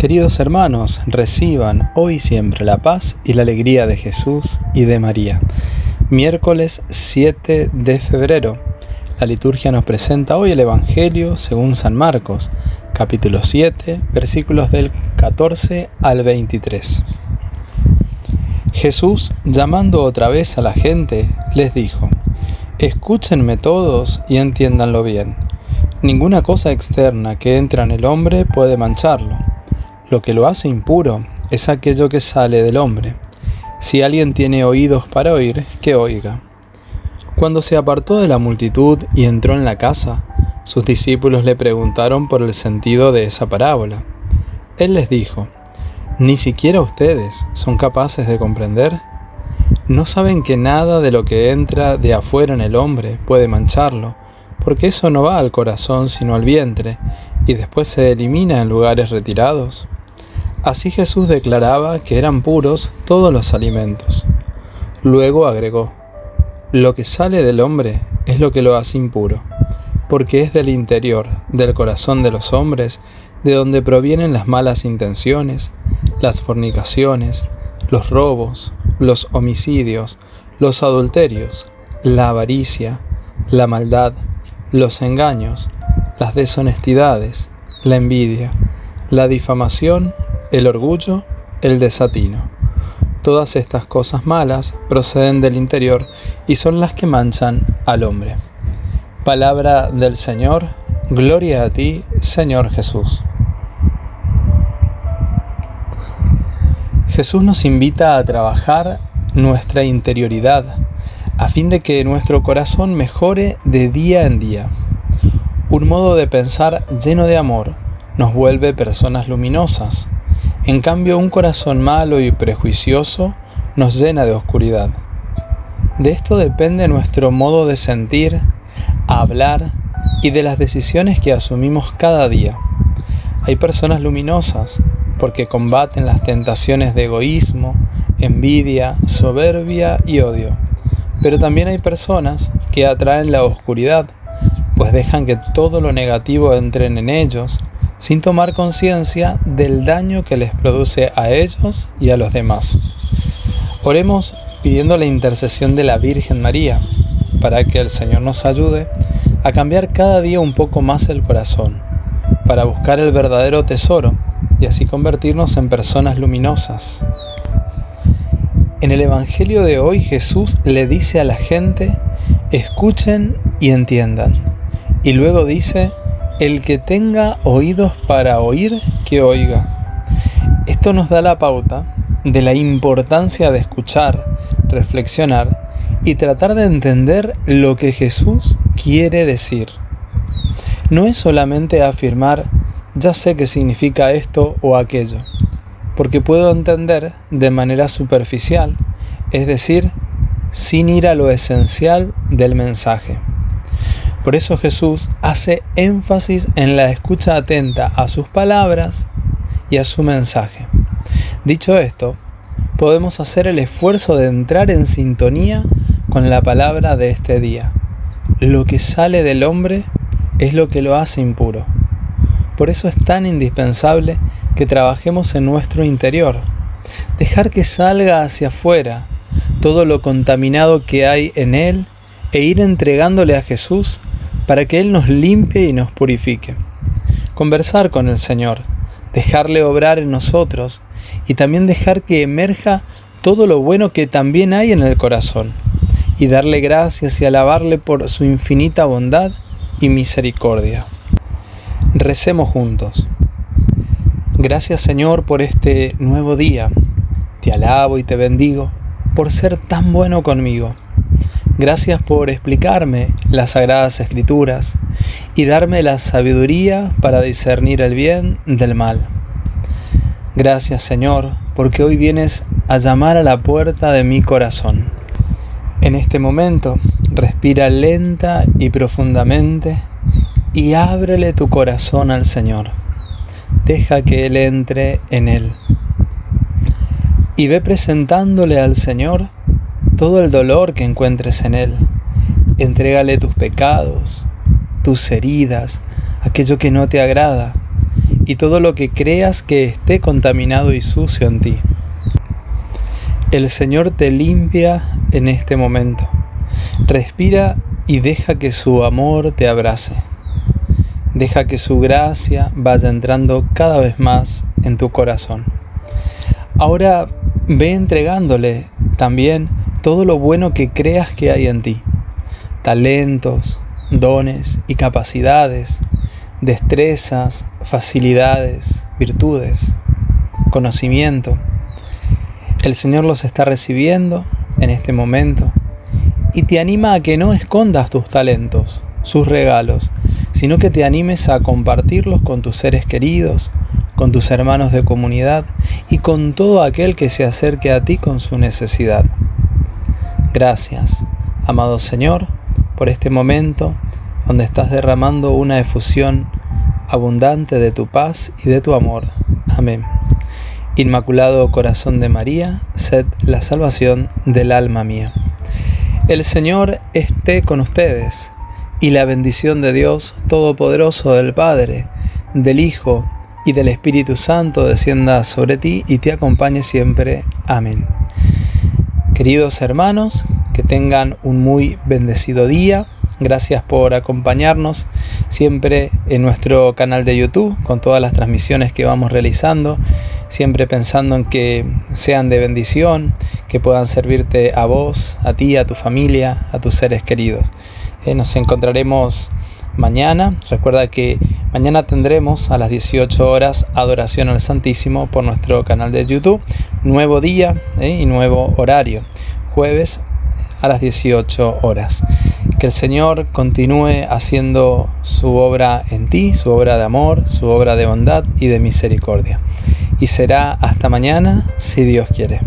Queridos hermanos, reciban hoy siempre la paz y la alegría de Jesús y de María. Miércoles 7 de febrero. La liturgia nos presenta hoy el Evangelio según San Marcos, capítulo 7, versículos del 14 al 23. Jesús, llamando otra vez a la gente, les dijo, Escúchenme todos y entiéndanlo bien. Ninguna cosa externa que entra en el hombre puede mancharlo lo que lo hace impuro es aquello que sale del hombre. Si alguien tiene oídos para oír, que oiga. Cuando se apartó de la multitud y entró en la casa, sus discípulos le preguntaron por el sentido de esa parábola. Él les dijo, ¿ni siquiera ustedes son capaces de comprender? ¿No saben que nada de lo que entra de afuera en el hombre puede mancharlo? Porque eso no va al corazón sino al vientre, y después se elimina en lugares retirados. Así Jesús declaraba que eran puros todos los alimentos. Luego agregó, lo que sale del hombre es lo que lo hace impuro, porque es del interior, del corazón de los hombres, de donde provienen las malas intenciones, las fornicaciones, los robos, los homicidios, los adulterios, la avaricia, la maldad, los engaños, las deshonestidades, la envidia, la difamación el orgullo, el desatino. Todas estas cosas malas proceden del interior y son las que manchan al hombre. Palabra del Señor, gloria a ti, Señor Jesús. Jesús nos invita a trabajar nuestra interioridad a fin de que nuestro corazón mejore de día en día. Un modo de pensar lleno de amor nos vuelve personas luminosas en cambio, un corazón malo y prejuicioso nos llena de oscuridad. De esto depende nuestro modo de sentir, hablar y de las decisiones que asumimos cada día. Hay personas luminosas porque combaten las tentaciones de egoísmo, envidia, soberbia y odio. Pero también hay personas que atraen la oscuridad, pues dejan que todo lo negativo entre en ellos sin tomar conciencia del daño que les produce a ellos y a los demás. Oremos pidiendo la intercesión de la Virgen María para que el Señor nos ayude a cambiar cada día un poco más el corazón, para buscar el verdadero tesoro y así convertirnos en personas luminosas. En el Evangelio de hoy Jesús le dice a la gente, escuchen y entiendan. Y luego dice, el que tenga oídos para oír, que oiga. Esto nos da la pauta de la importancia de escuchar, reflexionar y tratar de entender lo que Jesús quiere decir. No es solamente afirmar, ya sé qué significa esto o aquello, porque puedo entender de manera superficial, es decir, sin ir a lo esencial del mensaje. Por eso Jesús hace énfasis en la escucha atenta a sus palabras y a su mensaje. Dicho esto, podemos hacer el esfuerzo de entrar en sintonía con la palabra de este día. Lo que sale del hombre es lo que lo hace impuro. Por eso es tan indispensable que trabajemos en nuestro interior. Dejar que salga hacia afuera todo lo contaminado que hay en él e ir entregándole a Jesús para que Él nos limpie y nos purifique. Conversar con el Señor, dejarle obrar en nosotros y también dejar que emerja todo lo bueno que también hay en el corazón y darle gracias y alabarle por su infinita bondad y misericordia. Recemos juntos. Gracias Señor por este nuevo día. Te alabo y te bendigo por ser tan bueno conmigo. Gracias por explicarme las sagradas escrituras y darme la sabiduría para discernir el bien del mal. Gracias Señor, porque hoy vienes a llamar a la puerta de mi corazón. En este momento, respira lenta y profundamente y ábrele tu corazón al Señor. Deja que Él entre en él. Y ve presentándole al Señor todo el dolor que encuentres en Él. Entrégale tus pecados, tus heridas, aquello que no te agrada, y todo lo que creas que esté contaminado y sucio en ti. El Señor te limpia en este momento. Respira y deja que su amor te abrace. Deja que su gracia vaya entrando cada vez más en tu corazón. Ahora ve entregándole también todo lo bueno que creas que hay en ti. Talentos, dones y capacidades, destrezas, facilidades, virtudes, conocimiento. El Señor los está recibiendo en este momento y te anima a que no escondas tus talentos, sus regalos, sino que te animes a compartirlos con tus seres queridos, con tus hermanos de comunidad y con todo aquel que se acerque a ti con su necesidad. Gracias, amado Señor, por este momento donde estás derramando una efusión abundante de tu paz y de tu amor. Amén. Inmaculado Corazón de María, sed la salvación del alma mía. El Señor esté con ustedes, y la bendición de Dios Todopoderoso del Padre, del Hijo y del Espíritu Santo descienda sobre ti y te acompañe siempre. Amén. Queridos hermanos, que tengan un muy bendecido día. Gracias por acompañarnos siempre en nuestro canal de YouTube con todas las transmisiones que vamos realizando, siempre pensando en que sean de bendición, que puedan servirte a vos, a ti, a tu familia, a tus seres queridos. Eh, nos encontraremos mañana. Recuerda que mañana tendremos a las 18 horas adoración al Santísimo por nuestro canal de YouTube. Nuevo día eh, y nuevo horario. Jueves a las 18 horas. Que el Señor continúe haciendo su obra en ti, su obra de amor, su obra de bondad y de misericordia. Y será hasta mañana, si Dios quiere.